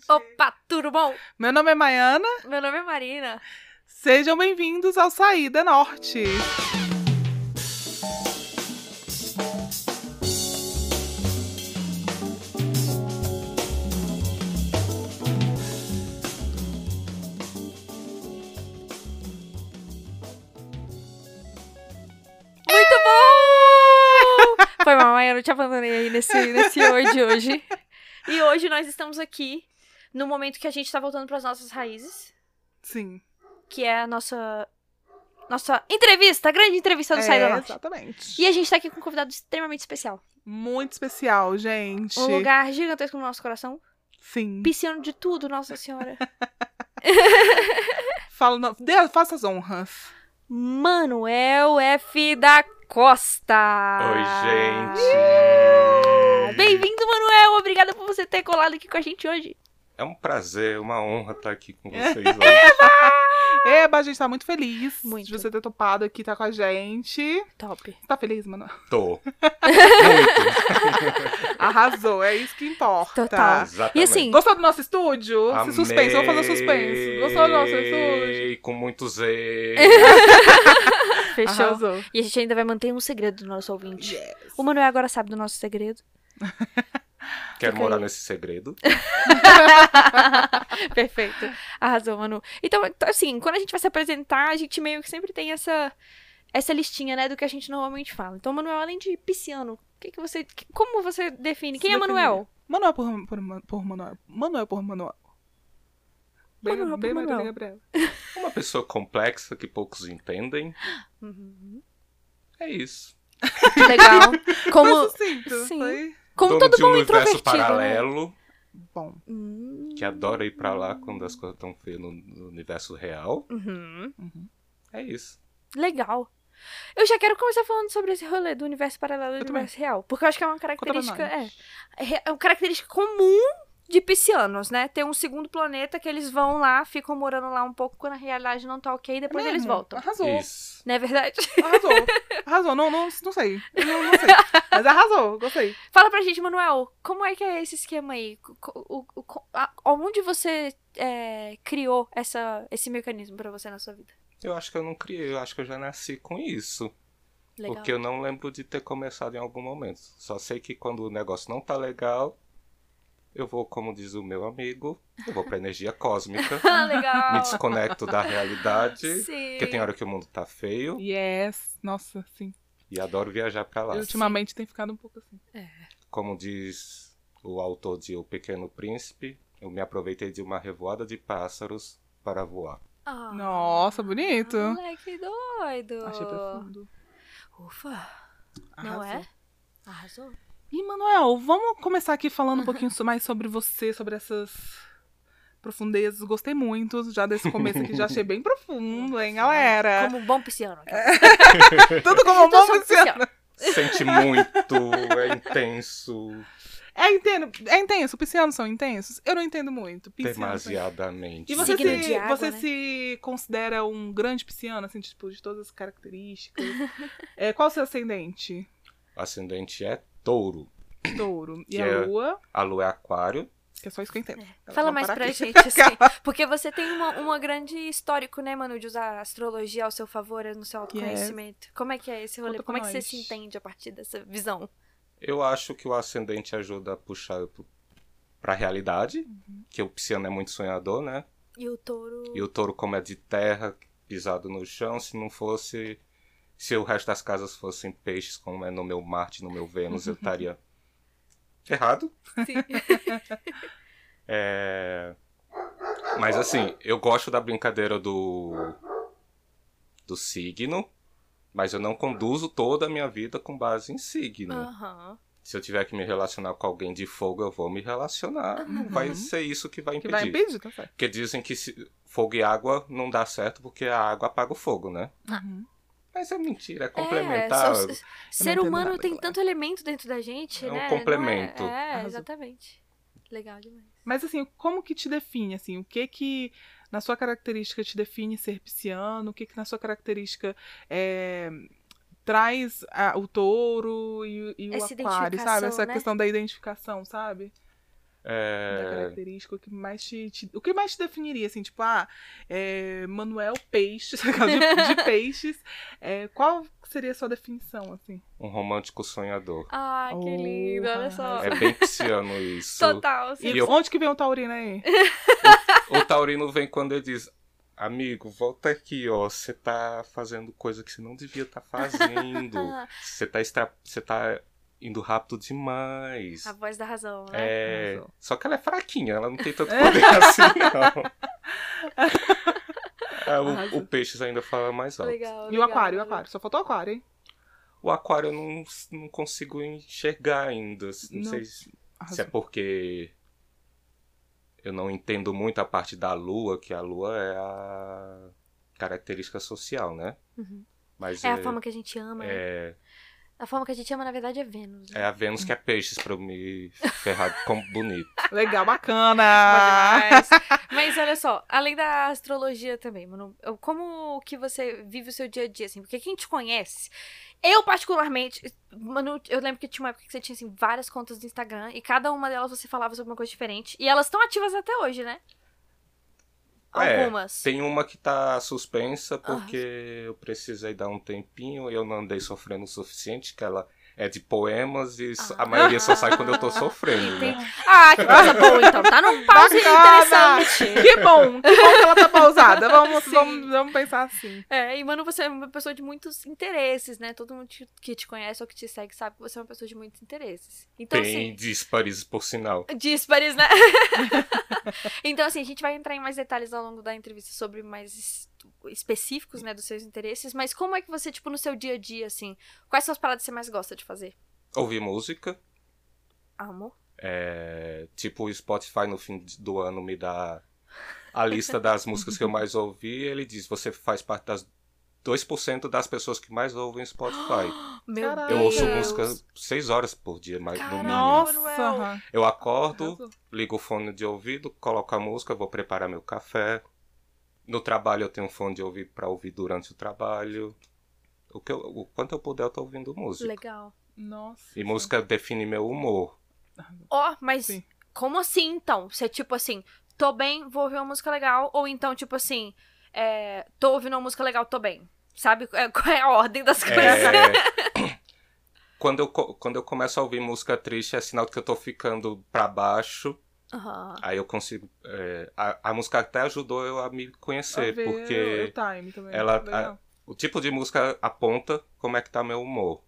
gente! Opa, tudo bom? Meu nome é Maiana, Meu nome é Marina. sejam bem-vindos ao Saída Norte. Muito bom! Foi mal, Maiana, eu te abandonei aí nesse, nesse hoje. E hoje nós estamos aqui no momento que a gente tá voltando pras nossas raízes, Sim, que é a nossa nossa entrevista, a grande entrevista do é, Saída Norte. exatamente. E a gente tá aqui com um convidado extremamente especial. Muito especial, gente. Um lugar gigantesco no nosso coração. Sim. Pisciano de tudo, Nossa Senhora. Fala, não, faça as honras. Manuel F. da Costa. Oi, gente! Bem-vindo, Manuel! Obrigada por você ter colado aqui com a gente hoje. É um prazer, uma honra estar aqui com vocês hoje. Eba, a gente tá muito feliz Muito. de você ter topado aqui, tá com a gente. Top. Tá feliz, mano? Tô. Arrasou, é isso que importa. Total. Exatamente. E assim, Gostou do nosso estúdio? Amei. Se suspense, vamos fazer suspense. Gostou do nosso estúdio? Com muito zelo. fechou. Arrasou. E a gente ainda vai manter um segredo do nosso ouvinte. Yes. O Manuel agora sabe do nosso segredo. Quero Fica morar aí. nesse segredo. Perfeito. Arrasou, Manu. Então, assim, quando a gente vai se apresentar, a gente meio que sempre tem essa, essa listinha, né, do que a gente normalmente fala. Então, Manuel, além de pisciano, o que, que você. que- como você define? Quem Se é Manuel? Manuel por, por, por Manuel. Manuel por Manuel. Bem, Manuel por bem Manuel. Marília Gabriela. Uma pessoa complexa que poucos entendem. Uhum. É isso. Legal. Como, Foi sucinto, sim. Foi como todo de um bom universo introvertido, né? paralelo. bom. Hum. Que adora ir pra lá quando as coisas estão feias no, no universo real. Uhum. É isso. Legal. Eu já quero começar falando sobre esse rolê do universo paralelo e do universo real. Porque eu acho que é uma característica. É, é é uma característica comum de piscianos, né? Ter um segundo planeta que eles vão lá, ficam morando lá um pouco quando a realidade não tá ok, e depois eles Mesmo? voltam. Arrasou. Isso. Não é verdade? Arrasou. Arrasou. Não, não, não sei. Eu Não, não sei. Mas arrasou. Gostei. Fala pra gente, Manuel, como é que é esse esquema aí? O, o, o- a- onde você é, criou essa, esse mecanismo pra você na sua vida? Eu acho que eu não criei, eu acho que eu já nasci com isso. Legal. Porque eu não lembro de ter começado em algum momento. Só sei que quando o negócio não tá legal, eu vou, como diz o meu amigo, eu vou pra energia cósmica, Ah, legal. me desconecto da realidade, Sim. porque tem hora que o mundo tá feio, Yes. Nossa, sim. e adoro viajar pra lá. Eu, ultimamente tem ficado um pouco assim. Como diz o autor de O Pequeno Príncipe, eu me aproveitei de uma revoada de pássaros para voar. Ah, Nossa, bonito. Moleque doido. Achei profundo. Ufa. Não Arrasou. é? Arrasou. E, Manuel, vamos começar aqui falando um pouquinho mais sobre você, sobre essas profundezas. Gostei muito já desse começo aqui, já achei bem profundo, hein, galera? Como um bom pisciano. Tudo como um Então, bom sou pisciano. Sente muito, é intenso, É, entendo, é intenso, piscianos são intensos? Eu não entendo muito. demasiadamente. E você, Signo se, água, você né? se considera um grande pisciano, assim, tipo, de todas as características? é, qual o seu ascendente? O ascendente é touro. Touro. E Que a é- lua? A lua é aquário. Que é só isso que eu entendo. Fala Vamos mais pra aqui. gente, assim. Porque você tem uma, uma grande histórico, né, Manu, de usar a astrologia ao seu favor, no seu autoconhecimento. Como é que é esse rolê? Conta Como é que você nós. se entende a partir dessa visão? Eu acho que o ascendente ajuda a puxar eu pro- pra realidade, que o pisciano é muito sonhador, né? E o touro. E o touro, como é de terra, pisado no chão, se não fosse. Se o resto das casas fossem peixes, como é no meu Marte, no meu Vênus, eu estaria errado. Sim. É... Mas assim, eu gosto da brincadeira do. do signo, mas eu não conduzo toda a minha vida com base em signo. Aham. Se eu tiver que me relacionar com alguém de fogo, eu vou me relacionar. Não vai ser isso que vai Que impedir. vai impedir, tá certo. Porque dizem que se- fogo e água não dá certo porque a água apaga o fogo, né? Uhum. Mas é mentira, é É, complementar. só- ser humano tem agora. tanto elemento dentro da gente, É um né? Não complemento. É, Arrasou. exatamente. Legal demais. Mas assim, como que te define, assim, o que que na sua característica te define ser pisciano, o que que na sua característica é, traz a- o touro e, o- e o Essa aquário, sabe? Essa né? questão da identificação, sabe? Da É, característica, o que mais te, te- o que mais te definiria, assim, tipo, ah, é, Manuel Peixes, de, de peixes, é, qual seria a sua definição, assim? um romântico sonhador. Ai, que lindo, olha só. É bem pisciano isso. Total, sim. E E eu- onde que vem o taurino aí? O taurino vem quando ele diz: Amigo, volta aqui, ó. Você tá fazendo coisa que você não devia estar fazendo. Você tá, extra... você tá indo rápido demais. A voz da razão, né? É. Arrasou. Só que ela é fraquinha, ela não tem tanto poder assim, não. É, o, o peixes ainda fala mais alto. Legal, E o legal, aquário, o legal. aquário, só faltou o aquário, hein? O aquário eu não, não consigo enxergar ainda. Não, Não. sei se, se é porque eu não entendo muito a parte da lua, que a lua é a característica social, né? Uhum. Mas É a forma que a gente ama, né? A forma que a gente ama, na verdade, é Vênus. né? é a Vênus que é peixes pra eu me ferrar como bonito. Legal, bacana! Demais. Mas olha só, além da astrologia também, mano, eu- como que você vive o seu dia a dia, assim? Porque quem te conhece, eu particularmente, mano, eu lembro que tinha uma época que você tinha, assim, várias contas do Instagram e cada uma delas você falava sobre uma coisa diferente. E elas estão ativas até hoje, né? É, Algumas. Tem uma que tá suspensa porque eu precisei dar um tempinho e eu não andei sofrendo o suficiente, que ela é de poemas e só- a Ah. maioria só sai quando eu tô sofrendo, né? Ah, que coisa boa, então. Tá num pause interessante. Que bom, que bom que ela tá pausada. Vamos, Sim. vamos, vamos pensar assim. É, e mano, você é uma pessoa de muitos interesses, né? Todo mundo te- que te conhece ou que te segue sabe que você é uma pessoa de muitos interesses. Então, Bem assim. díspares, por sinal. Díspares, né? então, assim, a gente vai entrar em mais detalhes ao longo da entrevista sobre mais específicos, né, dos seus interesses. Mas como é que você, tipo, no seu dia a dia, assim, quais são as paradas que você mais gosta de fazer? Ouvir música, Amor? é, tipo o Spotify no fim do ano me dá a lista das músicas que eu mais ouvi, ele diz, você faz parte das 2% das pessoas que mais ouvem Spotify. Meu. Eu Deus. ouço música 6 horas por dia, mais no mínimo. Nossa! Eu acordo, ligo o fone de ouvido, coloco a música, vou preparar meu café. No trabalho eu tenho um fone de ouvido pra ouvir durante o trabalho. O, que eu, o quanto eu puder eu tô ouvindo música. Legal. Nossa. E música define meu humor. Ó, mas Sim. como assim, então? Você, tipo assim, tô bem, vou ouvir uma música legal. Ou então, tipo assim, é, tô ouvindo uma música legal, tô bem. Sabe é, qual é a ordem das coisas? É, quando, eu, quando eu começo a ouvir música triste é sinal de que eu tô ficando pra baixo. Aham. Aí eu consigo. é, a, a música até ajudou eu a me conhecer, A ver porque o time também. ela- Legal. o tipo de música aponta como é que tá meu humor.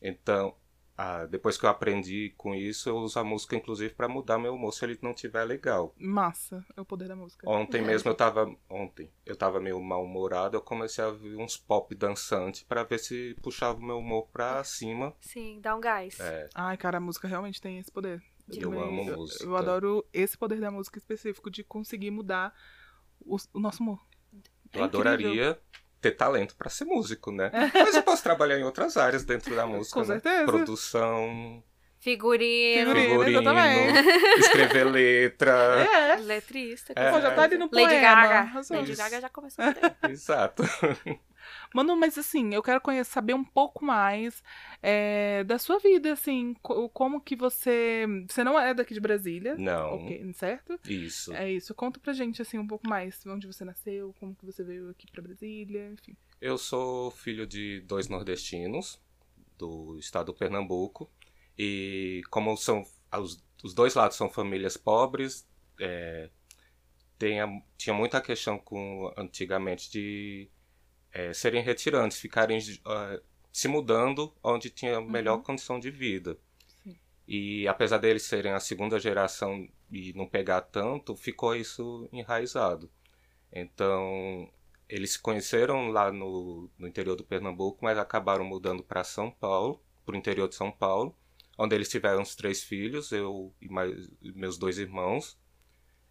Então, ah, depois que eu aprendi com isso, eu uso a música, inclusive, pra mudar meu humor se ele não tiver legal. Massa, é o poder da música. Ontem É. mesmo eu tava. Ontem, eu tava meio mal-humorado, eu comecei a ouvir uns pop dançante pra ver se puxava o meu humor pra cima. Sim, dá um gás. É, Ai, cara, a música realmente tem esse poder. Eu amo música. Eu adoro esse poder da música específico de conseguir mudar o, o nosso humor. eu É incrível. adoraria ter talento pra ser músico, né? Mas eu posso trabalhar em outras áreas dentro da música. Com né? certeza. Produção, Figurino, Figurino. figurino, exatamente. escrever letra. É, letrista. É. Já tá ali no Lady poema. Gaga. Lady. Gaga já começou. Exato. Mano, mas assim, eu quero conhecer, saber um pouco mais é, da sua vida, assim, co- como que você... Você não é daqui de Brasília, Não, ok, certo? isso. É isso, conta pra gente, assim, um pouco mais, onde você nasceu, como que você veio aqui pra Brasília, enfim. Eu sou filho de dois nordestinos do estado do Pernambuco e como são os, os dois lados são famílias pobres, é, tem a- tinha muita questão com antigamente de é, serem retirantes, ficarem ah, se mudando onde tinha melhor Uhum. condição de vida. Sim. E apesar deles serem a segunda geração e não pegar tanto, ficou isso enraizado. Então, eles se conheceram lá no, no interior do Pernambuco, mas acabaram mudando para São Paulo, para o interior de São Paulo, onde eles tiveram os três filhos, eu e mais, meus dois irmãos.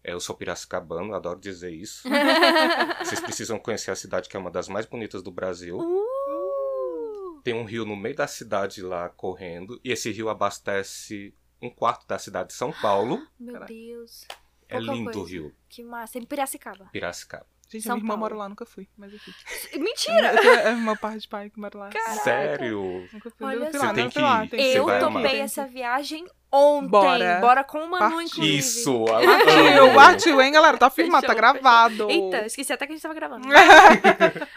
É, Eu sou piracicabano, adoro dizer isso. Vocês precisam conhecer a cidade, que é uma das mais bonitas do Brasil. Uh! Tem um rio no meio da cidade lá correndo, e esse rio abastece um quarto da cidade de São Paulo. Meu Caraca. Deus. É Pouca lindo o coisa. rio, Que massa. Em Piracicaba. Piracicaba. Gente, São minha irmã Paulo. mora lá, nunca fui, mas enfim. Mentira! Eu tenho- É uma parte de pai que mora lá. Caraca. Sério? Nunca fui. Olha eu fui só. lá, tem não, que lá, tem que Eu amar. topei essa que- viagem ontem. Bora. Bora com o Manu, Partiu. inclusive. Isso! Partiu, partiu, hein, galera? Tá filmado, tá Fechou, gravado. Eita, esqueci até que a gente tava gravando.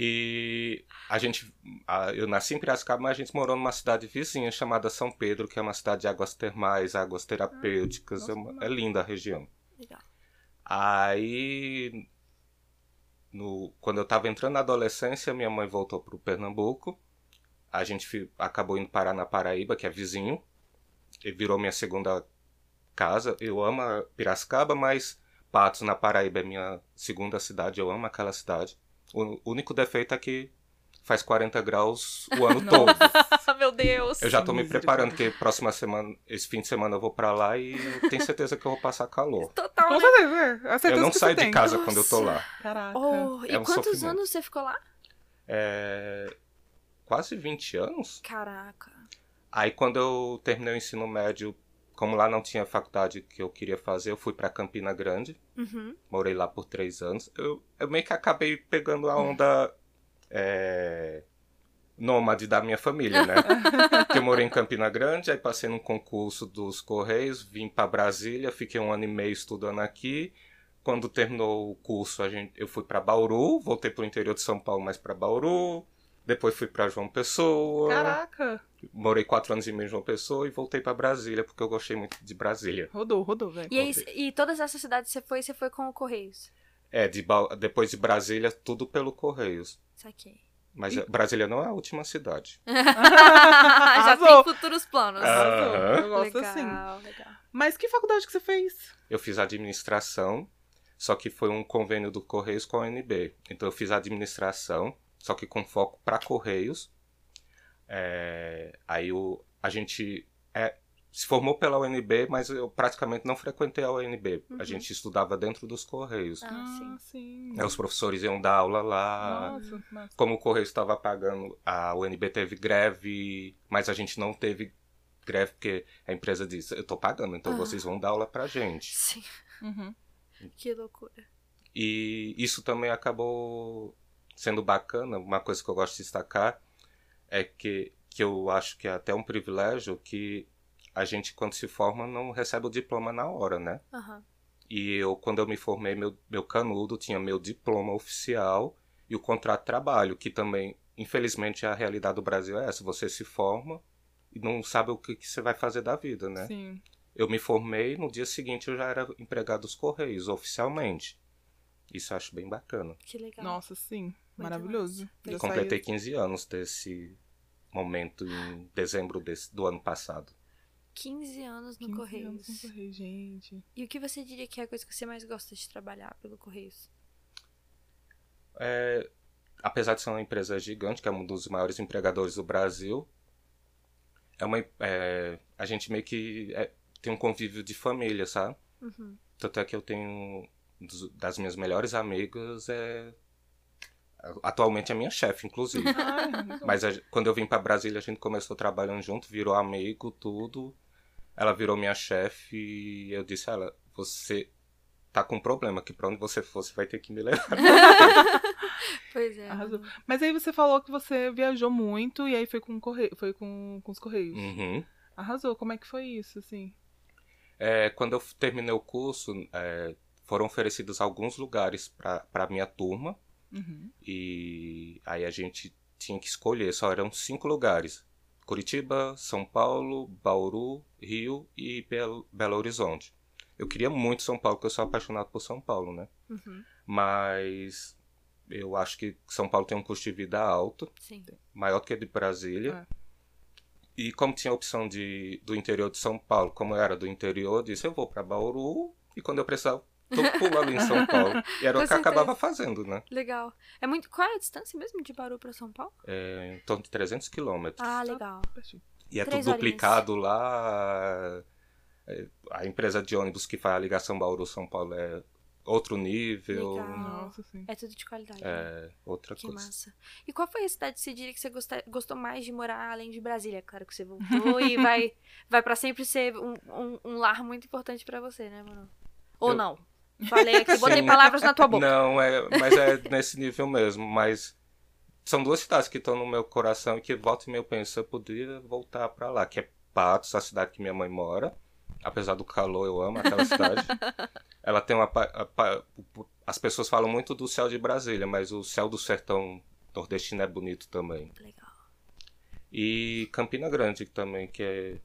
E a gente. a- eu nasci em Piracicaba, mas a gente morou numa cidade vizinha chamada São Pedro, que é uma cidade de águas termais, águas terapêuticas. nossa, é, uma- que é linda a região. Legal. Aí. No, quando eu tava entrando na adolescência, minha mãe voltou pro Pernambuco. A gente acabou indo parar na Paraíba, que é vizinho. E virou minha segunda casa. Eu amo Piracicaba, mas Patos, na Paraíba, é minha segunda cidade. Eu amo aquela cidade. O único defeito é que faz 40 graus o ano todo. Meu Deus. Eu já tô me preparando, porque próxima semana, esse fim de semana eu vou pra lá e eu tenho certeza que eu vou passar calor. Total, né? é. Eu não saio de casa quando eu tô Nossa. lá. Caraca. Oh, e É um quantos sofrimento. anos você ficou lá? É, quase 20 anos. Caraca. Aí quando eu terminei o ensino médio, como lá não tinha faculdade que eu queria fazer, eu fui pra Campina Grande. Uhum. Morei lá por três anos. Eu, eu meio que acabei pegando a onda é, nômade da minha família, né? Porque eu morei em Campina Grande, aí passei num concurso dos Correios, vim pra Brasília, fiquei um ano e meio estudando aqui. Quando terminou o curso, a gente, eu fui pra Bauru, voltei pro interior de São Paulo, mas pra Bauru. Depois fui pra João Pessoa. Caraca. Morei quatro anos e meio em João Pessoa e voltei pra Brasília, porque eu gostei muito de Brasília. Rodou, rodou, velho. E, aí, e todas essas cidades que você foi, você foi com o Correios? É, de Ba- depois de Brasília, tudo pelo Correios. Saquei. Mas é- Brasília não é a última cidade. Já tem futuros planos. Ah. Arrasou. Eu gosto legal, assim. legal. Mas que faculdade que você fez? Eu fiz administração, só que foi um convênio do Correios com a UNB. Então eu fiz administração, só que com foco para Correios. É, aí o, a gente é, se formou pela UNB, mas eu praticamente não frequentei a UNB. Uhum. A gente estudava dentro dos Correios. Ah, sim. sim. Aí os professores iam dar aula lá. Nossa, massa. Como o Correio estava pagando, a UNB teve greve, mas a gente não teve greve porque a empresa disse, eu tô pagando, então Ah. vocês vão dar aula pra gente. Sim. Uhum. Que loucura. E isso também acabou sendo bacana. Uma coisa que eu gosto de destacar é que, que eu acho que é até um privilégio que a gente, quando se forma, não recebe o diploma na hora, né? Aham. E eu, quando eu me formei, meu, meu canudo tinha meu diploma oficial e o contrato de trabalho, que também, infelizmente, a realidade do Brasil é essa. Você se forma e não sabe o que, que você vai fazer da vida, né? Sim. Eu me formei, no dia seguinte eu já era empregado dos Correios, oficialmente. Isso eu acho bem bacana. Que legal. Nossa, sim. Maravilhoso. Já Completei saiu- 15 anos desse momento em dezembro desse, do ano passado. 15 anos no 15 Correios. anos no Correio, gente. E o que você diria que é a coisa que você mais gosta de trabalhar pelo Correios? É, apesar de ser uma empresa gigante, que é um dos maiores empregadores do Brasil, é uma, é, a gente meio que é, tem um convívio de família, sabe? Uhum. Tanto é que eu tenho das minhas melhores amigas é atualmente é minha chefe, inclusive. Mas a- quando eu vim pra Brasília, a gente começou trabalhando junto, virou amigo, tudo. Ela virou minha chefe e eu disse a ela, você tá com um problema, que pra onde você for, você vai ter que me levar. Pois é. Arrasou. Mas aí você falou que você viajou muito e aí foi com, o correio, foi com, com os Correios. Uhum. Arrasou. Como é que foi isso, assim? É, quando eu terminei o curso, é, foram oferecidos alguns lugares pra pra minha turma Uhum. e aí a gente tinha que escolher, só eram cinco lugares. Curitiba, São Paulo, Bauru, Rio e Belo, Belo Horizonte. Eu queria muito São Paulo, porque eu sou apaixonado por São Paulo, né? Uhum. Mas eu acho que São Paulo tem um custo de vida alto, Sim. maior do que o de Brasília. É. E como tinha a opção de, do interior de São Paulo, como eu era do interior, eu disse, eu vou para Bauru e quando eu precisar, pulo ali em São Paulo. E era Com o que eu certeza. acabava fazendo, né? Legal. É muito. Qual é a distância mesmo de Bauru pra São Paulo? É, em torno de 300 quilômetros. Ah, legal. E é Três tudo horinhas. duplicado lá. É, A empresa de ônibus que faz a ligação Bauru-São Paulo é outro nível. Legal. Nossa, sim. É tudo de qualidade. né? É outra Que coisa. massa. E qual foi a cidade que você diria que você gostou mais de morar além de Brasília? Claro que você voltou e vai, vai para sempre ser um, um, um lar muito importante pra você, né, mano? Ou Eu- não? Falei aqui, botei Sim. palavras na tua boca. Não, é, mas é nesse nível mesmo. Mas são duas cidades que estão no meu coração e que volta e meia eu penso, eu poderia voltar pra lá, que é Patos, a cidade que minha mãe mora. Apesar do calor, eu amo aquela cidade. Ela tem uma. As pessoas falam muito do céu de Brasília, mas o céu do sertão nordestino é bonito também. Legal. E Campina Grande também, que é.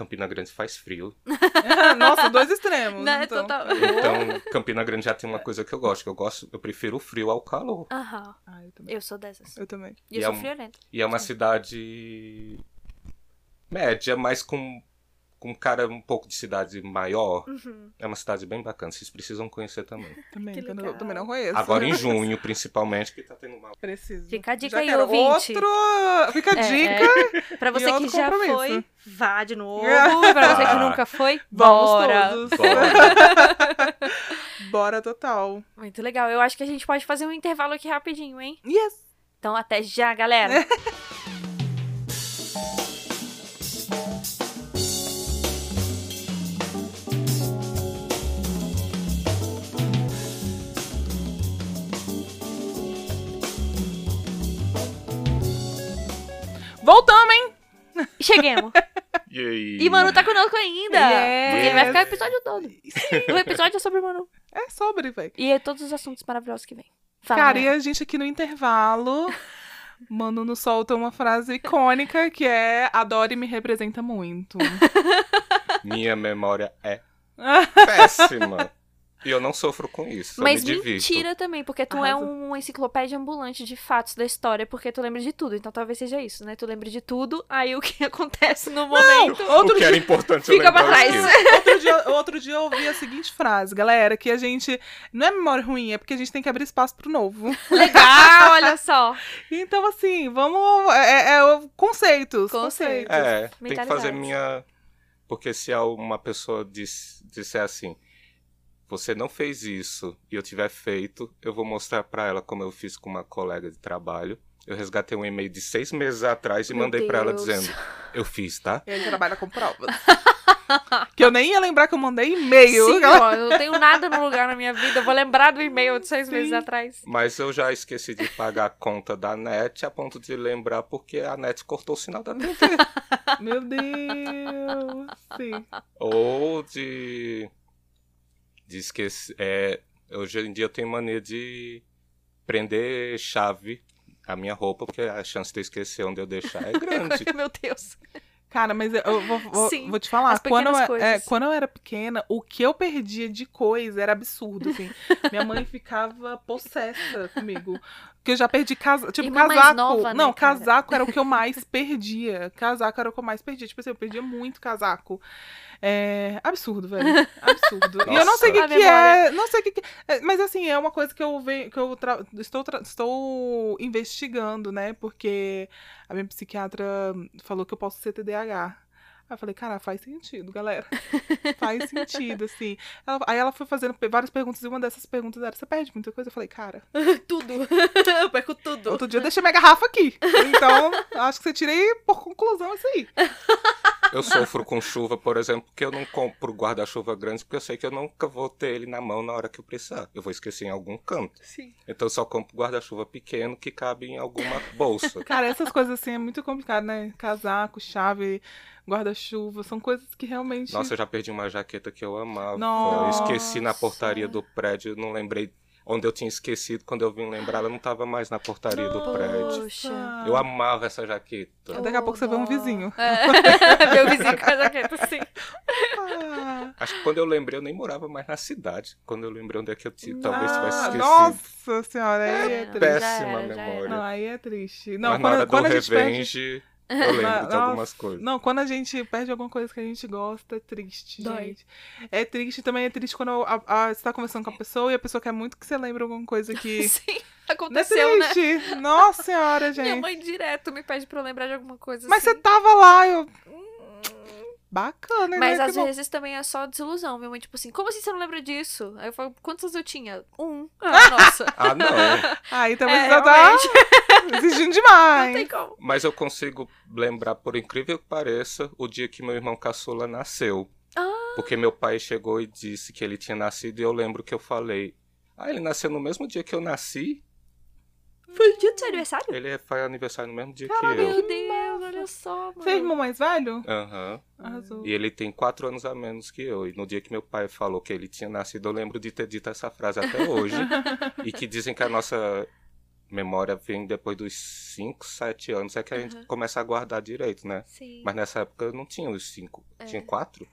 Campina Grande faz frio. Nossa, dois extremos. Né, então. total. Então, Campina Grande já tem uma coisa que eu gosto, que eu gosto, eu prefiro o frio ao calor. Aham. Ah, eu. Eu sou dessas. Eu também. E eu é sou um- friorenta. E é uma cidade média, mas com, com cara um pouco de cidade maior. Uhum. É uma cidade bem bacana, vocês precisam conhecer também. Também, Que eu também não conheço. Agora em junho, principalmente, que tá tendo uma. Preciso. Fica a dica Já aí, ouvinte. Outro... Fica a É, dica. Pra você que já foi, vá de novo. Pra você que nunca foi, Vamos bora. todos. Bora. Bora total. Muito legal. Eu acho que a gente pode fazer um intervalo aqui rapidinho, hein? Yes. Então até já, galera. Voltamos, hein? Cheguemos. E aí? E Manu tá conosco ainda. Yes. Porque vai ficar o episódio todo. O episódio é sobre Manu. É sobre, velho. E é todos os assuntos maravilhosos que vem. Fala, Cara, e Manu. a gente aqui no intervalo, Manu nos solta uma frase icônica que é Adore me representa muito. Minha memória é péssima. E eu não sofro com isso. Mas me mentira também, porque tu é Arrasa. uma enciclopédia ambulante de fatos da história, porque tu lembra de tudo. Então talvez seja isso, né? Tu lembra de tudo, aí o que acontece no momento Outro O que era importante eu fica pra trás. Outro dia, outro dia eu ouvi a seguinte frase, galera, que a gente. Não é memória ruim, é porque a gente tem que abrir espaço pro novo. Legal, olha só. Então, assim, vamos. É, é o- conceitos. Conceito. Conceitos. É, tem que fazer minha. Porque se uma pessoa diz, disser assim, você não fez isso e eu tiver feito, eu vou mostrar pra ela como eu fiz com uma colega de trabalho. Eu resgatei um e-mail de seis meses atrás e Meu mandei pra ela dizendo, eu fiz, tá? Ele trabalha com provas. que eu nem ia lembrar que eu mandei e-mail. Sim, ó, eu não tenho nada no lugar na minha vida. Eu vou lembrar do e-mail de seis Sim. meses atrás. Mas eu já esqueci de pagar a conta da NET a ponto de lembrar porque a NET cortou o sinal da TV. Meu Deus. Sim. Ou de. De esquecer. É, hoje em dia eu tenho mania de prender chave a minha roupa, porque a chance de eu esquecer onde eu deixar é grande. Meu Deus. Cara, mas eu vou, vou- Sim, vou te falar, as quando eu, é, coisas. quando eu era pequena, o que eu perdia de coisa era absurdo, assim. Minha mãe ficava possessa comigo. Porque eu já perdi casaco. Tipo, Irmã mais casaco. nova, né, não, cara? casaco era o que eu mais perdia. Casaco era o que eu mais perdia. Tipo assim, eu perdia muito casaco. É absurdo, velho. Absurdo. e eu não sei o que, Nossa. que é. Não sei o que, que é, Mas assim, é uma coisa que eu venho, que eu tra- estou, tra- estou investigando, né? Porque a minha psiquiatra falou que eu posso ser TDAH. Aí eu falei, cara, faz sentido, galera. faz sentido, assim. Ela- aí ela foi fazendo várias perguntas, e uma dessas perguntas era: você perde muita coisa? Eu falei, cara, Tudo. Eu perco dia eu deixei minha garrafa aqui. Então, acho que você tirei por conclusão isso aí. Eu sofro com chuva, por exemplo, porque eu não compro guarda-chuva grande, porque eu sei que eu nunca vou ter ele na mão na hora que eu precisar. Eu vou esquecer em algum canto. Sim. Então eu só compro guarda-chuva pequeno que cabe em alguma bolsa. Cara, essas coisas assim é muito complicado, né? Casaco, chave, guarda-chuva, são coisas que realmente. Nossa, eu já perdi uma jaqueta que eu amava. Nossa. Eu esqueci na portaria do prédio, não lembrei onde eu tinha esquecido. Quando eu vim lembrar, ela não estava mais na portaria do prédio. Poxa. Eu amava essa jaqueta. Daqui a pouco você vê um vizinho. É. Meu vizinho com a jaqueta, sim. Ah, Acho que quando eu lembrei, eu nem morava mais na cidade. Quando eu lembrei onde é que eu ti- talvez tivesse ah, esquecido. Nossa senhora, aí é, É, triste. Péssima Já era, já memória. Não, aí é triste. Não, Mas na hora quando, do quando gente perde. Eu lembro de algumas coisas. Não, quando a gente perde alguma coisa que a gente gosta, é triste, Dói. gente. É triste também, é triste quando a- a- você tá conversando com a pessoa e a pessoa quer muito que você lembre alguma coisa que. Sim, Não é aconteceu, né? triste. Nossa senhora, Minha gente. mãe direto me pede pra eu lembrar de alguma coisa Mas você assim. tava lá, eu. Bacana, Mas né? às Que bom. vezes também é só desilusão. Minha mãe, tipo assim, como assim você não lembra disso? Aí eu falo, quantos anos eu tinha? Um. Ah, nossa. Ah, não. Aí também É, você já tá exigindo não demais. tem como. Mas eu consigo lembrar, por incrível que pareça, o dia que meu irmão caçula nasceu. Ah. Porque meu pai chegou e disse que ele tinha nascido e eu lembro que eu falei: Ah, ele nasceu no mesmo dia que eu nasci? Foi o dia do seu aniversário? Ele faz aniversário no mesmo dia Caralho, que eu. Meu Deus, olha só, mano. Você é irmão mais velho? Aham. Arrasou. E ele tem quatro anos a menos que eu. E no dia que meu pai falou que ele tinha nascido, eu lembro de ter dito essa frase até hoje. e que dizem que a nossa memória vem depois dos 5, 7 anos, é que a gente Aham. começa a guardar direito, né? Sim. Mas nessa época eu não tinha os 5. É. Tinha 4?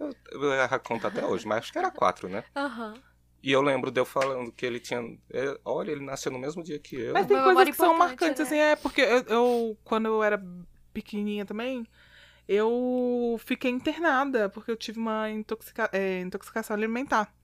Eu, eu erro a conta até hoje, mas acho que era 4, né? Aham. E eu lembro de eu falando que ele tinha. é, Olha, ele nasceu no mesmo dia que eu. Mas tem coisas que são marcantes, né? assim, é, porque eu, eu, quando eu era pequenininha também, eu fiquei internada, porque eu tive uma intoxica- é, intoxicação alimentar.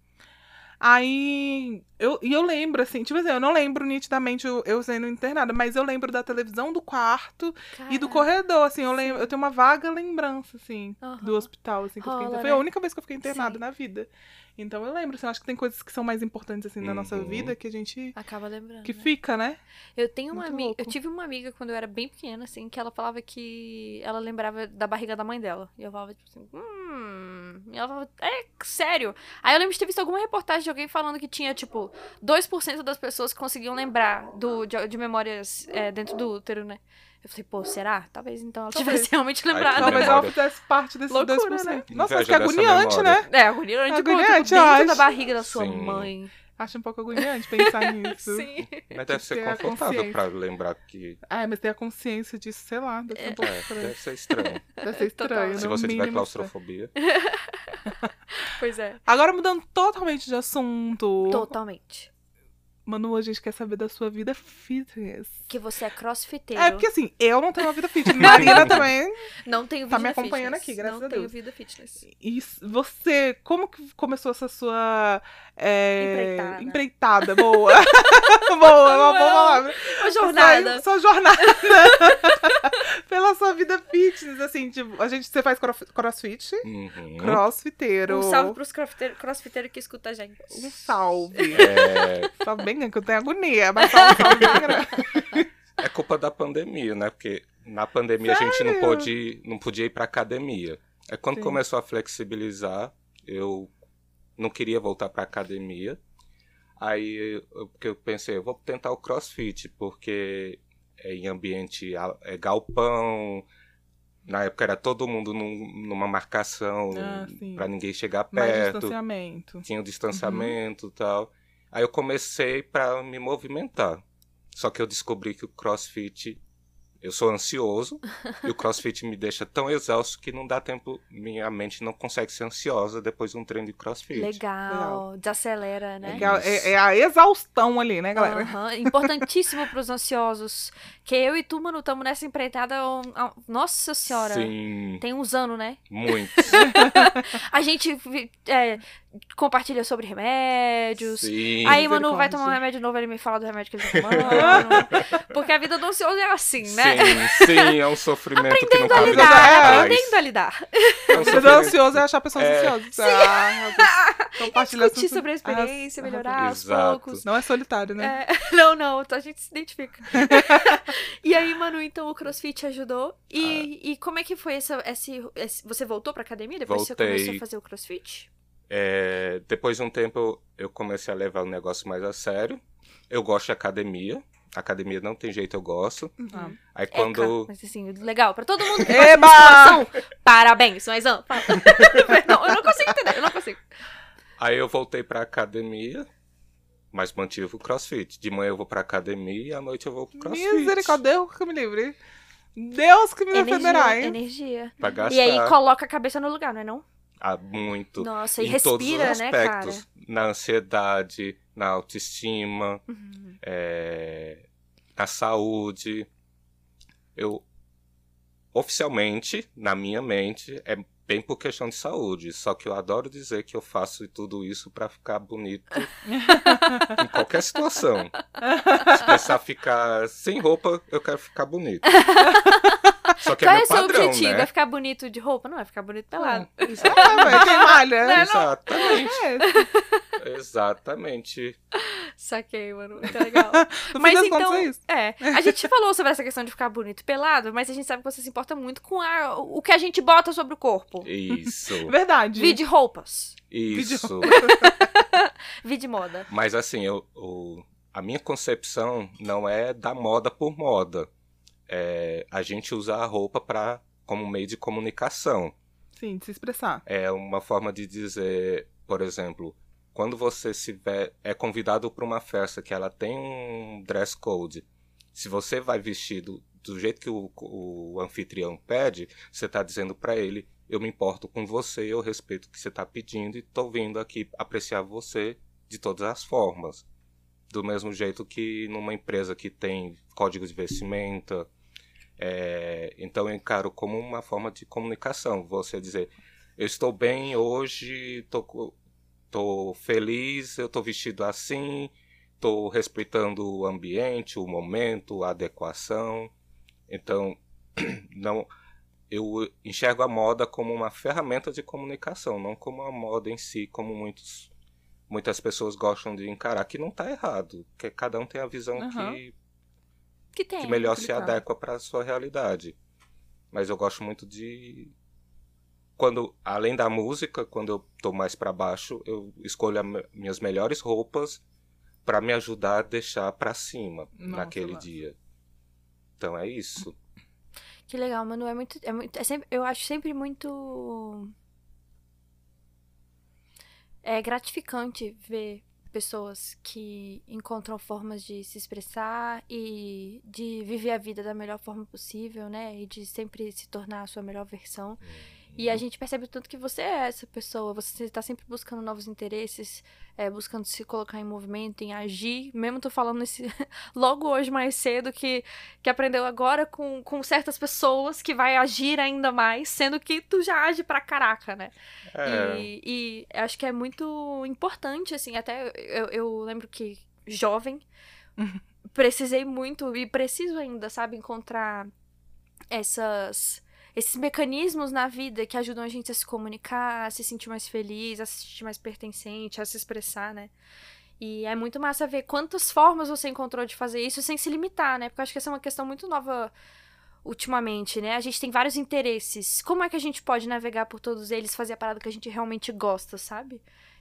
Aí, eu, e eu lembro, assim, tipo assim, eu não lembro nitidamente eu, eu sendo internada, mas eu lembro da televisão do quarto e do Caraca. corredor, assim, eu lembro, eu tenho uma vaga lembrança, assim, Aham. do hospital, assim, que eu fiquei. Foi a né? única vez que eu fiquei internada Sim. na vida. Então eu lembro, assim, eu acho que tem coisas que são mais importantes, assim, na nossa Uhum. vida que a gente, Acaba lembrando. que né? fica, né? Eu tenho uma Muito amiga. Eu tive uma amiga quando eu era bem pequena, assim, que ela falava que ela lembrava da barriga da mãe dela. E eu falava, tipo assim, hum. E ela falava, é sério. Aí eu lembro de ter visto alguma reportagem de alguém falando que tinha, tipo, 2% das pessoas que conseguiam lembrar do, de, de memórias é, dentro do útero, né? Eu falei, pô, será? Talvez então ela Talvez. tivesse realmente lembrado. Talvez ela fizesse parte desses Loucura, 2%. né? Nossa, que é agoniante, né? É, agoniante, Agoniante, tipo, eu dentro da acho. barriga da sua Sim. mãe. Acho um pouco agoniante pensar nisso. Sim. Mas deve ser ter a confortável pra lembrar que. Ah, mas ter a consciência disso, sei lá, deve ser um pouco É, estranho. deve ser estranho. Deve ser estranho. Se você tiver claustrofobia. Pois é. Agora mudando totalmente de assunto. Totalmente. Manu, a gente quer saber da sua vida fitness. Que você é crossfiteiro. É, porque assim, eu não tenho uma vida fitness. Marina também. Não tenho vida Tá me acompanhando fitness. aqui, graças não a tenho Deus. vida fitness. E você, como que começou essa sua é, Empreitada. empreitada? Boa. boa, é uma boa palavra. Uma jornada. Sua, sua jornada. Pela sua vida fitness, assim, tipo, a gente, você faz cross- crossfit, Uhum. crossfiteiro. Um salve pros crossfiteiros crossfiteiros que escutam a gente. Um salve. É, Salve bem grande, que eu tenho agonia, mas é culpa da pandemia, né? Porque na pandemia a gente não Sério? pôde, não podia ir pra academia. É quando Sim. começou a flexibilizar, eu não queria voltar pra academia. Aí eu, eu pensei, eu vou tentar o crossfit, porque é em ambiente é galpão. Na época era todo mundo num- numa marcação Ah, pra ninguém chegar Mais perto. distanciamento. tinha o distanciamento e tal. Aí eu comecei pra me movimentar. Só que eu descobri que o crossfit. Eu sou ansioso e o crossfit me deixa tão exausto que não dá tempo. Minha mente não consegue ser ansiosa depois de um treino de crossfit. Legal. Desacelera, né? Legal, É, é a exaustão ali, né, galera? Aham, Importantíssimo pros ansiosos. Que eu e tu, mano, estamos nessa empreitada. Nossa senhora. Sim, Tem uns anos, né? muito. A gente é, compartilha sobre remédios. Sim. Aí, mano, vai Misericórdia. tomar um remédio novo, ele me fala do remédio que ele tá tomando. porque a vida do ansioso é assim, né? Sim, sim, é um sofrimento que não Aprendendo a lidar, É. Aprendendo a lidar. É um Ser sofrimento- ansioso é achar pessoas É. ansiosas. Ah, meu Deus. Compartilhar Discutir sobre a experiência, Arras- melhorar aos Exato. poucos. Não é solitário, né? É, não, não, a gente se identifica. e aí, mano, então o CrossFit ajudou. E, Ah. e como é que foi essa, esse, esse- Você voltou pra academia depois que você Voltei. começou a fazer o CrossFit? É, depois de um tempo eu- comecei a levar o negócio mais a sério. Eu gosto de academia. Academia não tem jeito, eu gosto. Ah. Aí É, quando. cara, mas assim, legal. Pra todo mundo que Eba! faz musculação, parabéns, mas não, não, eu não consigo entender, eu não consigo. Aí eu voltei pra academia, mas mantive o crossfit. De manhã eu vou pra academia e à noite eu vou pro crossfit. Misericórdia, Deus que me livre. Deus que me defenderá, hein? energia. Pra gastar E aí coloca a cabeça no lugar, não é não? Muito. Nossa, e em todos os respira, né, cara? aspectos. Na ansiedade, na autoestima, Uhum. é, na saúde. Eu oficialmente, na minha mente, é bem por questão de saúde. Só que eu adoro dizer que eu faço tudo isso pra ficar bonito em qualquer situação. Se precisar ficar sem roupa, eu quero ficar bonito. Só que Qual é é meu o seu padrão, objetivo? né? É ficar bonito de roupa? Não, é ficar bonito pelado. É, velho, quem malha. Não, Exatamente. É, Exatamente. Saquei, mano. Muito legal. mas então, é isso. é, a gente falou sobre essa questão de ficar bonito pelado, mas a gente sabe que você se importa muito com a- o que a gente bota sobre o corpo. Isso. Verdade. Vide roupas, Isso. vide moda. Mas assim, eu, o- a minha concepção não é da moda por moda. É a gente usar a roupa pra, como meio de comunicação. Sim, de se expressar. É uma forma de dizer, por exemplo, quando você se vê, é convidado para uma festa que ela tem um dress code, se você vai vestido do jeito que o, o anfitrião pede, você está dizendo para ele: eu me importo com você, eu respeito o que você está pedindo e estou vindo aqui apreciar você de todas as formas. Do mesmo jeito que numa empresa que tem código de vestimenta. É, então eu encaro como uma forma de comunicação. Você dizer, eu estou bem hoje, tô, co- tô feliz, eu tô vestido assim, tô respeitando o ambiente, o momento, a adequação. Então, não eu enxergo a moda como uma ferramenta de comunicação, não como a moda em si, como muitos muitas pessoas gostam de encarar, que não está errado, que cada um tem a visão Aham. que, Que tem. que melhor se adequa para a sua realidade. Mas eu gosto muito de quando além da música, quando eu tô mais para baixo, eu escolho minhas melhores roupas para me ajudar a deixar para cima Nossa, naquele dia. Então é isso. Que legal, mano. É muito. É muito é sempre, eu acho sempre muito. É gratificante ver pessoas que encontram formas de se expressar e de viver a vida da melhor forma possível, né? E de sempre se tornar a sua melhor versão. E a gente percebe o tanto que você é essa pessoa. Você tá sempre buscando novos interesses, é, buscando se colocar em movimento, em agir. Mesmo tô falando esse logo hoje mais cedo que, que aprendeu agora com, com certas pessoas que vai agir ainda mais, sendo que tu já age pra caraca, né? É, E, e acho que é muito importante, assim, até eu, eu lembro que jovem precisei muito e preciso ainda, sabe, encontrar essas esses mecanismos na vida que ajudam a gente a se comunicar, a se sentir mais feliz, a se sentir mais pertencente, a se expressar, né? E é muito massa ver quantas formas você encontrou de fazer isso sem se limitar, né? Porque eu acho que essa é uma questão muito nova ultimamente, né? A gente tem vários interesses. Como é que a gente pode navegar por todos eles, fazer a parada que a gente realmente gosta, sabe?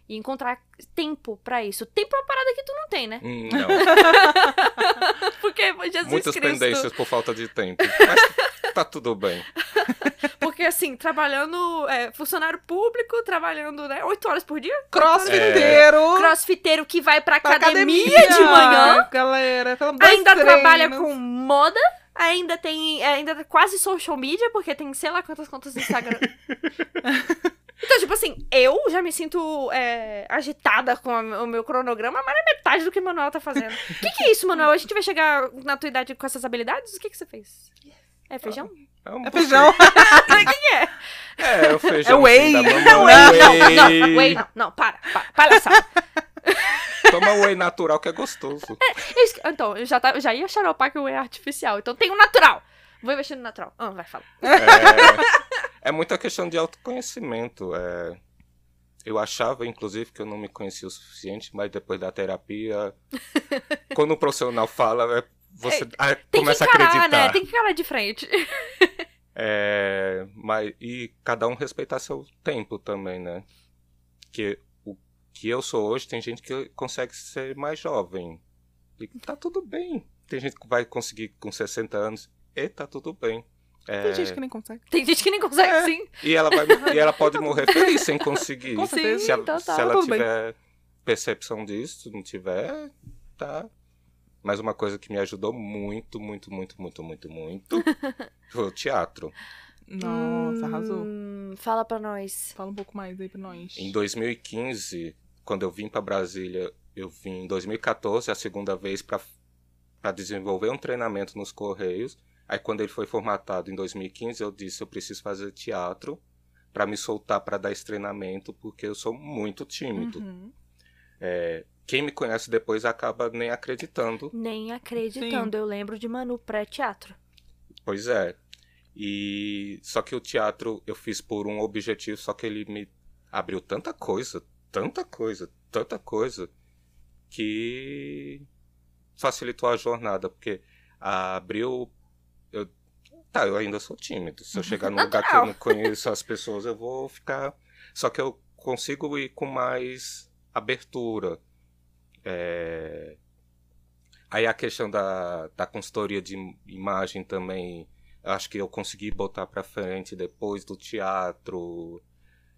E encontrar tempo pra isso. Tempo é uma parada que tu não tem, né? hum, não. Porque Jesus Muitas Cristo. pendências por falta de tempo. Mas tá tudo bem. Porque assim, trabalhando é, funcionário público, trabalhando, né, oito horas por dia. Crossfiteiro. Crossfiteiro que vai pra pra academia, de manhã, Galera, dois ainda treinos. trabalha com moda, ainda tem, ainda tá quase social media, porque tem sei lá quantas contas no Instagram. Então, tipo assim, eu já me sinto é, agitada com a- o meu cronograma, mas é metade do que o Manuel tá fazendo. O que, que é isso, Manuel? A gente vai chegar na tua idade com essas habilidades? O que, que você fez? É feijão? É, um É feijão. É, o feijão É whey. da mamãe. Não, whey. não, não, whey, não, não, para, para, palhaçada. Toma whey natural que é gostoso. Isso que- Então, eu já, tá, eu já ia xaropar que o whey é artificial, então tem o natural. Vou investir no natural. Ah, vai, fala. É, é muita questão de autoconhecimento. é. eu achava, inclusive, que eu não me conhecia o suficiente, mas depois da terapia, quando o profissional fala, é, você Tem começa que a encarar, acreditar. né? Tem que encarar de frente. É, mas, e cada um respeitar seu tempo também, né? Que o que eu sou hoje, tem gente que consegue ser mais jovem. E tá tudo bem. Tem gente que vai conseguir com 60 anos e tá tudo bem. É, Tem gente que nem consegue. Tem gente que nem consegue, É. sim. e, ela vai, e ela pode morrer feliz sem conseguir. Com certeza. se, a- total. se ela Tudo bem. tiver percepção disso, se não tiver, tá. Mas uma coisa que me ajudou muito, muito, muito, muito, muito, muito foi o teatro. Nossa, arrasou. Hum, fala pra nós. Fala um pouco mais aí pra nós. Em 2015, quando eu vim para Brasília, eu vim em 2014, a segunda vez, para desenvolver um treinamento nos Correios. Aí, quando ele foi formatado em 2015, eu disse: eu preciso fazer teatro para me soltar para dar esse treinamento, porque eu sou muito tímido. Uhum. É, quem me conhece depois acaba nem acreditando. Nem acreditando. Eu lembro de Manu pré-teatro. Pois é. E só que o teatro eu fiz por um objetivo, só que ele me abriu tanta coisa, tanta coisa, tanta coisa que facilitou a jornada, porque abriu tá, eu ainda sou tímido. Se eu chegar num lugar que eu não conheço as pessoas, eu vou ficar só que eu consigo ir com mais abertura. É... Aí a questão da, da consultoria de imagem também, acho que eu consegui botar para frente depois do teatro.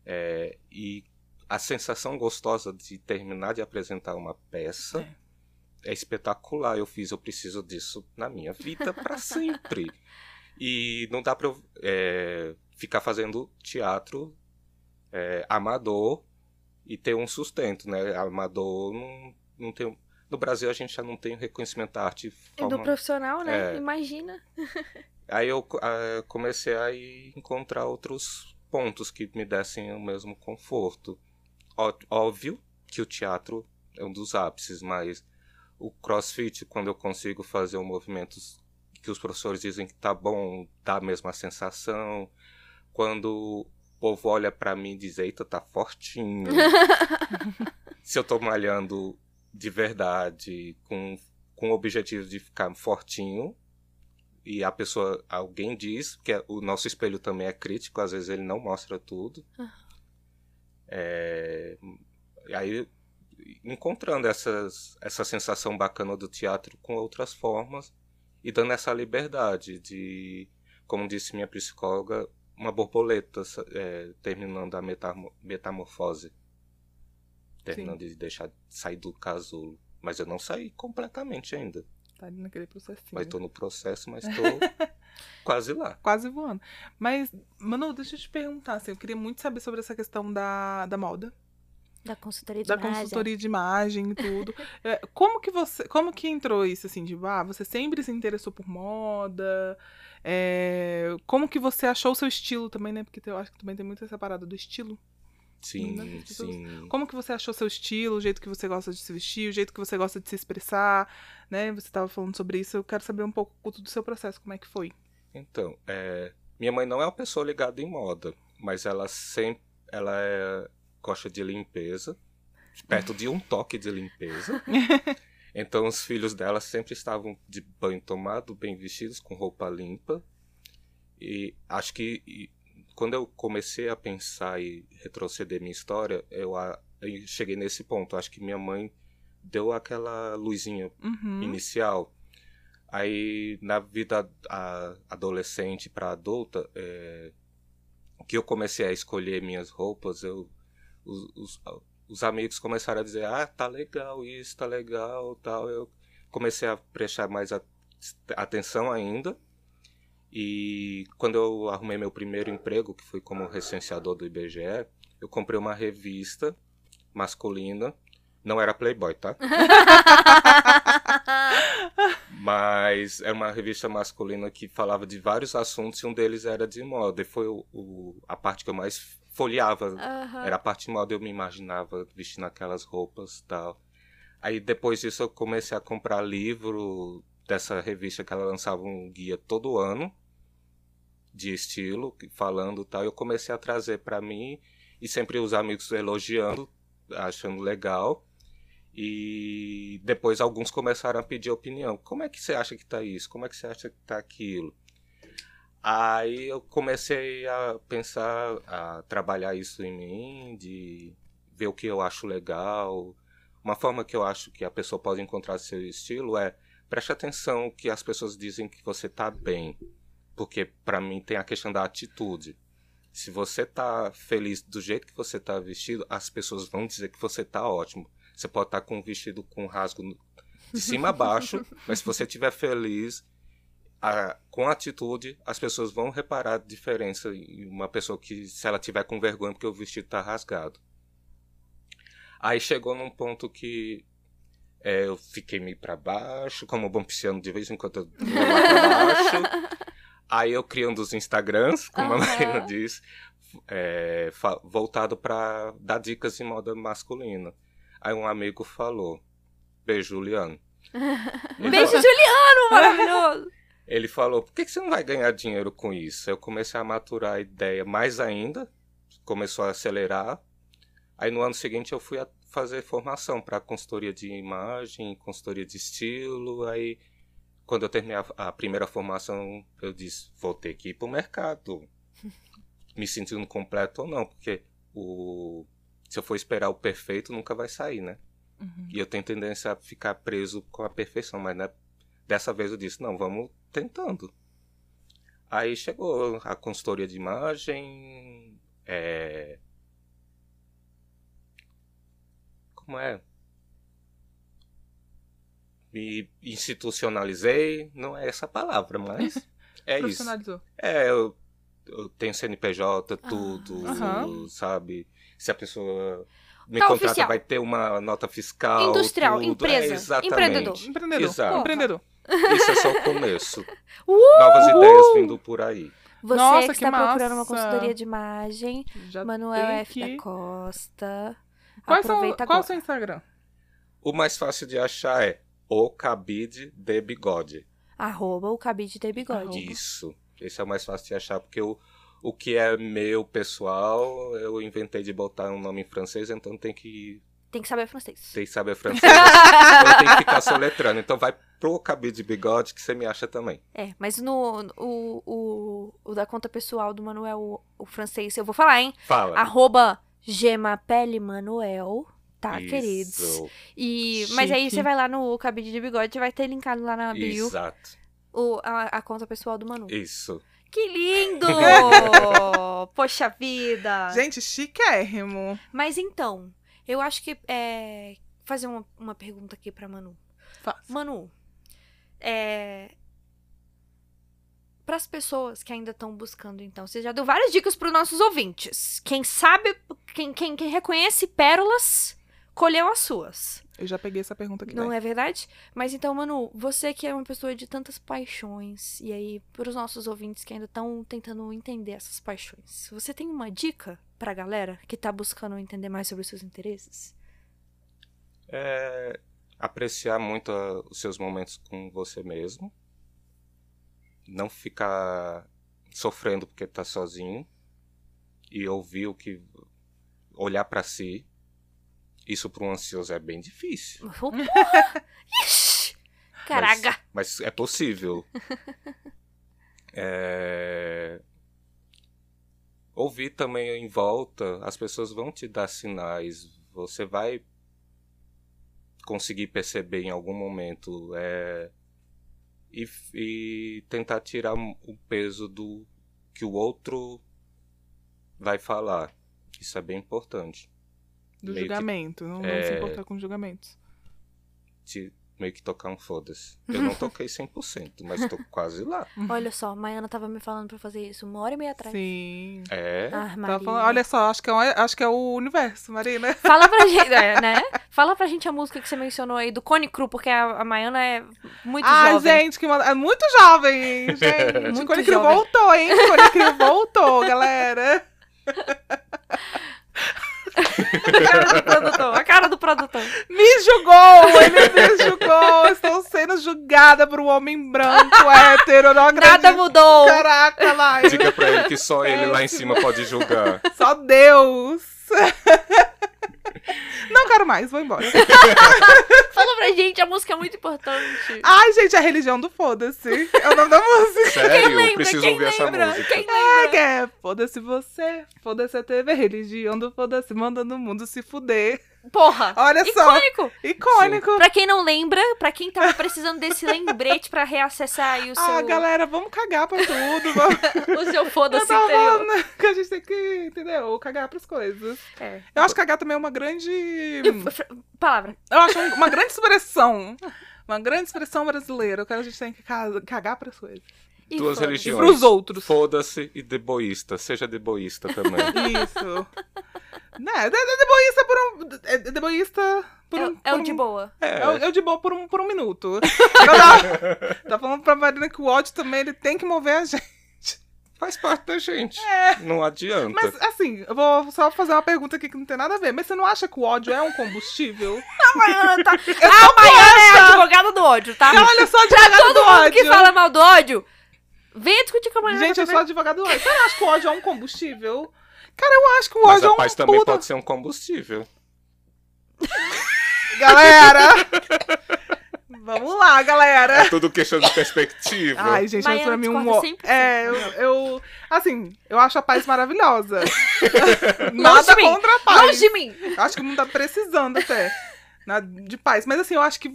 É... E a sensação gostosa de terminar de apresentar uma peça é, é espetacular. Eu fiz, eu preciso disso na minha vida para sempre. E não dá para é, ficar fazendo teatro é, amador e ter um sustento, né? Amador não, não tem. No Brasil a gente já não tem reconhecimento da arte. Forma... Do profissional, né? É. Imagina. Aí eu uh, comecei a encontrar outros pontos que me dessem o mesmo conforto. Ó, óbvio que o teatro é um dos ápices, mas o crossfit, quando eu consigo fazer um movimentos que os professores dizem que tá bom, dá a mesma sensação. Quando povo olha para mim e diz: Eita, tá fortinho. Se eu tô malhando de verdade, com, com o objetivo de ficar fortinho, e a pessoa, alguém diz, que o nosso espelho também é crítico, às vezes ele não mostra tudo. É, aí encontrando essas, essa sensação bacana do teatro com outras formas e dando essa liberdade de, como disse minha psicóloga, uma borboleta é, terminando a metamorfose. Terminando Sim. de deixar sair do casulo. Mas eu não saí completamente ainda. Tá ali naquele processo. Mas tô no processo, mas tô quase lá. Quase voando. Mas, Manu, deixa eu te perguntar, assim, eu queria muito saber sobre essa questão da, da moda. Da consultoria de da imagem. Da consultoria de imagem e tudo. é, como que você. Como que entrou isso, assim, de ah, você sempre se interessou por moda? É, como que você achou o seu estilo também, né? Porque eu acho que também tem muito essa parada do estilo. Sim, né? sim. Como que você achou seu estilo, o jeito que você gosta de se vestir, o jeito que você gosta de se expressar, né? Você estava falando sobre isso, eu quero saber um pouco do seu processo, como é que foi. Então, é, minha mãe não é uma pessoa ligada em moda, mas ela sempre, ela é, gosta de limpeza, perto de um toque de limpeza. Então os filhos dela sempre estavam de banho tomado, bem vestidos, com roupa limpa. E acho que e, quando eu comecei a pensar e retroceder minha história, eu, eu, cheguei nesse ponto. Acho que minha mãe deu aquela luzinha uhum. inicial. Aí na vida a, adolescente para adulta, é, que eu comecei a escolher minhas roupas, eu os, os, os amigos começaram a dizer, ah, tá legal isso, tá legal, tal. Eu comecei a prestar mais a, atenção ainda. E quando eu arrumei meu primeiro emprego, que foi como recenseador do IBGE, eu comprei uma revista masculina. Não era Playboy, tá? Mas era uma revista masculina que falava de vários assuntos e um deles era de moda. E foi o, o, a parte que eu mais folheava. Uhum. Era a parte moda, eu me imaginava vestindo aquelas roupas tal. Aí depois disso eu comecei a comprar livro dessa revista que ela lançava um guia todo ano de estilo, falando tal. Eu comecei a trazer para mim e sempre os amigos elogiando, achando legal. E depois alguns começaram a pedir opinião. Como é que você acha que tá isso? Como é que você acha que tá aquilo? Aí eu comecei a pensar, a trabalhar isso em mim, de ver o que eu acho legal. Uma forma que eu acho que a pessoa pode encontrar seu estilo é preste atenção que as pessoas dizem que você está bem, porque para mim tem a questão da atitude. Se você está feliz do jeito que você está vestido, as pessoas vão dizer que você está ótimo. Você pode estar tá com um vestido com um rasgo de cima a baixo, mas se você estiver feliz, a, com atitude, as pessoas vão reparar a diferença em uma pessoa que, se ela tiver com vergonha porque o vestido está rasgado. Aí chegou num ponto que é, eu fiquei meio para baixo, como bom pisciano, de vez em quando eu vou lá pra baixo. Aí eu criando os Instagrams, como uhum. a Marina diz, é, voltado para dar dicas de moda masculina. Aí um amigo falou, beijo, Juliano. beijo, Juliano, maravilhoso! Ele falou: por que que você não vai ganhar dinheiro com isso? Eu comecei a maturar a ideia mais ainda, começou a acelerar. Aí no ano seguinte eu fui a fazer formação para consultoria de imagem, consultoria de estilo. Aí quando eu terminei a, a primeira formação, eu disse: vou ter que ir para o mercado. Me sentindo completo ou não, porque o, se eu for esperar o perfeito, nunca vai sair, né? Uhum. E eu tenho tendência a ficar preso com a perfeição, mas né, dessa vez eu disse, não, vamos tentando. Aí chegou a consultoria de imagem, é... Como é? Me institucionalizei, não é essa palavra, mas é isso. É, eu, eu tenho CNPJ, tudo, Aham. sabe? Se a pessoa me Tá contrata, oficial. vai ter uma nota fiscal. Industrial, tudo. empresa, É, exatamente. empreendedor. Empreendedor. Exato. Empreendedor. Isso é só o começo. Uh! Novas ideias vindo por aí. Você Nossa, que que está procurando uma consultoria de imagem, Já Manuel F. que- da Costa. Quais são, Aproveita qual é o seu Instagram? O mais fácil de achar é o cabide de bigode. Arroba o cabide de bigode. Isso. Esse é o mais fácil de achar, porque o, o que é meu pessoal, eu inventei de botar um nome em francês, então tem que, Tem que saber francês. tem que saber francês. eu tenho que ficar soletrando. Então vai pro cabide de bigode que você me acha também. É, mas no o, o, o da conta pessoal do Manuel, o, o francês, eu vou falar, hein? Fala. Arroba Gemapele Manuel, tá, Isso. queridos? E, mas aí você vai lá no cabide de bigode, vai ter linkado lá na bio Exato. o, a, a conta pessoal do Manu. Isso. Que lindo! Poxa vida! Gente, chiquérrimo. Mas então, eu acho que é. Fazer uma, uma pergunta aqui pra Manu. Faz. Manu, é. Para as pessoas que ainda estão buscando, então, você já deu várias dicas para os nossos ouvintes. Quem sabe, quem, quem, quem reconhece pérolas, colheu as suas. Eu já peguei essa pergunta aqui. Não né? é verdade? Mas então, Manu, você que é uma pessoa de tantas paixões, e aí, para os nossos ouvintes que ainda estão tentando entender essas paixões, você tem uma dica pra galera que tá buscando entender mais sobre os seus interesses? É apreciar muito a- os seus momentos com você mesmo. Não ficar sofrendo porque tá sozinho. E ouvir o que. olhar pra si. Isso para um ansioso é bem difícil. Ixi! Caraca! Mas é possível. É, Ouvir também em volta, as pessoas vão te dar sinais. Você vai conseguir perceber em algum momento. é, E, e tentar tirar o peso do que o outro vai falar. Isso é bem importante. Do meio que- julgamento. Não, não é- se importar com julgamentos. Te, meio que tocar um foda-se. Eu não toquei 100%, mas tô quase lá. Olha só, Maiana tava me falando pra fazer isso uma hora e meia atrás. Sim. É. Ah, Tava Maria. falando- olha só, acho que, é, um- acho que é o universo, Marina. Fala pra gente, é, né? Fala pra gente a música que você mencionou aí do Cone Cru, porque a, a Maiana é muito Ai, jovem. gente, que manda... é muito jovem, gente. Muito Cone Crew jovem. voltou, hein? Cone Crew voltou, galera. A cara do produtor, a cara do produtor. Me julgou, ele me julgou. Estou sendo julgada por um homem branco, hétero, não acredito. Nada mudou. Caraca, lá. Diga pra ele que só ele lá em cima pode julgar. Só Deus. Não quero mais, vou embora. Fala pra gente, a música é muito importante. Ai, gente, a religião do foda-se. É o nome da música. Sério, lembra? preciso Quem ouvir essa lembra? música. Quem É, lembra? que é foda-se você, foda-se a TV, religião do foda-se, mandando o mundo se fuder. Porra. Olha só, Icônico. icônico. Pra quem não lembra, pra quem tava precisando desse lembrete pra reacessar aí o seu, Ah, galera, vamos cagar pra tudo. Vamos... o seu Eu foda-se interior. falando que a gente tem que, entendeu? Cagar pras coisas. É. Eu acho que cagar também é uma grande. Palavra. Eu acho um- uma grande expressão. Uma grande expressão brasileira. Eu quero que a gente tem que ca- cagar pras coisas. E Duas foda-se. E religiões. pros outros. Foda-se e deboísta. Seja deboísta também. Isso. Né? É, é deboísta por um. É deboísta por É, um. é o de boa. É, o- É, é o de boa por um, por um minuto. Agora, tá falando pra Marina que o ódio também ele tem que mover a gente. Faz parte da gente. É. Não adianta. Mas, assim, eu vou só fazer uma pergunta aqui que não tem nada a ver. Mas você não acha que o ódio é um combustível? A Maiana tá. Eu A sou Maiana é advogada do ódio, tá? Olha só, Pra advogado todo do mundo ódio. que fala mal do ódio, venha discutir com a Maiana. Gente, eu sou ver. advogado do ódio. Você não acha que o ódio é um combustível? Cara, eu acho que o Mas ódio é a um paz também puta... pode ser um combustível. Galera! Vamos lá, galera! É tudo questão de perspectiva. Ai, gente, mas pra mim um... discorda ó- 100%. É, eu, eu... Assim, eu acho a paz maravilhosa. Nada contra a paz. Longe de mim. Acho que o mundo tá precisando até na- de paz. Mas assim, eu acho que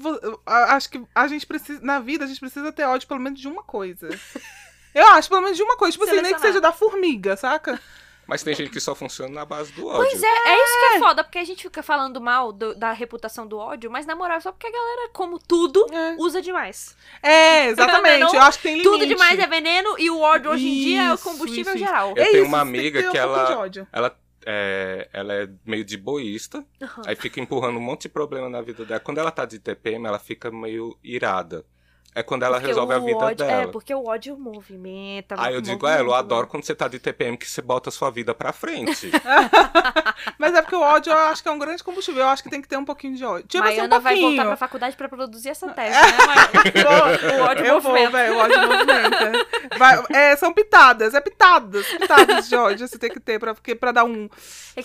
acho que a gente precisa. Na vida, a gente precisa ter ódio pelo menos de uma coisa. Eu acho, pelo menos de uma coisa. Tipo assim, nem que seja da formiga, saca? Mas tem gente que só funciona na base do ódio. Pois é, é isso que é foda, porque a gente fica falando mal do- da reputação do ódio, mas na moral, só porque a galera, como tudo, É, usa demais. É, exatamente. Não, eu acho que tem limite. Tudo demais é veneno e o ódio hoje em dia é o combustível isso, isso. geral. Eu É tenho isso, uma amiga que um ela-. Ela é, ela é meio de boísta, Aham. aí fica empurrando um monte de problema na vida dela. Quando ela tá de TPM, ela fica meio irada. É quando ela Porque resolve a vida ódio- dela. É, porque o ódio movimenta. Aí eu digo, ah, eu né? adoro quando você tá de TPM que você bota a sua vida pra frente. Mas é porque o ódio eu acho que é um grande combustível. Eu acho que tem que ter um pouquinho de ódio. Tipo assim, um vai voltar pra faculdade pra produzir essa tese, né, o ódio eu vou, movimenta. velho, o ódio movimenta. Vai- é, são pitadas, é pitadas, pitadas de ódio você tem que ter pra, porque, pra dar um,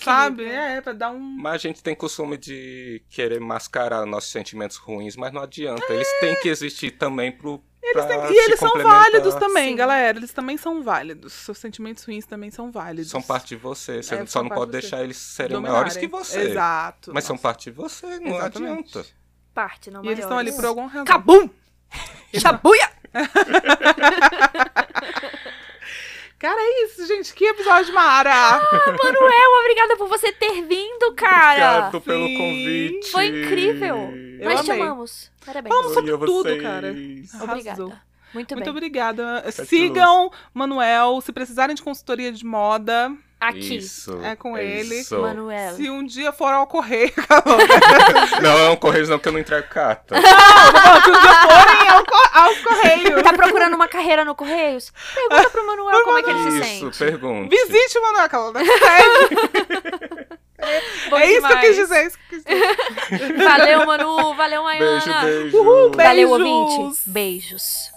sabe? É, pra dar um... mas a gente tem costume de querer mascarar nossos sentimentos ruins, mas não adianta. Eles têm que existir também pro. Eles têm- E eles são válidos também, Sim. galera. Eles também são válidos. Seus sentimentos ruins também são válidos. São parte de você. Você É, só são não pode de deixar eles serem Dominarem. maiores que você. Exato. Mas são Nossa. parte de você, não Exatamente. adianta. Parte, não E eles estão ali maiores. por alguma razão. Cabum! Chabuia! Cara, é isso, gente. Que episódio mara! Manuel, obrigada por você ter vindo, cara. Obrigado pelo sim. convite. Foi incrível. Eu Nós te amei. amamos. Parabéns. Falamos sobre tudo, vocês. cara. Obrigada. Muito, Muito bem. obrigada. Sigam Manuel. Se precisarem de consultoria de moda, Aqui, Isso, É com ele. isso. Manuel. se um dia for ao correio, Não, é um correio não, que eu não entrego carta. se um dia forem ao, co- aos correios. Tá procurando uma carreira no Correios? Pergunta pro Manuel como é que ele se Isso, sente. pergunte. Visite o Manuel, aquela. né? Bom É isso que eu demais. quis dizer. é isso que eu quis dizer. Valeu, Manu. Valeu, Maiana. Beijo, beijo. Uhul, beijo. Valeu, Beijos. ouvinte. Beijos.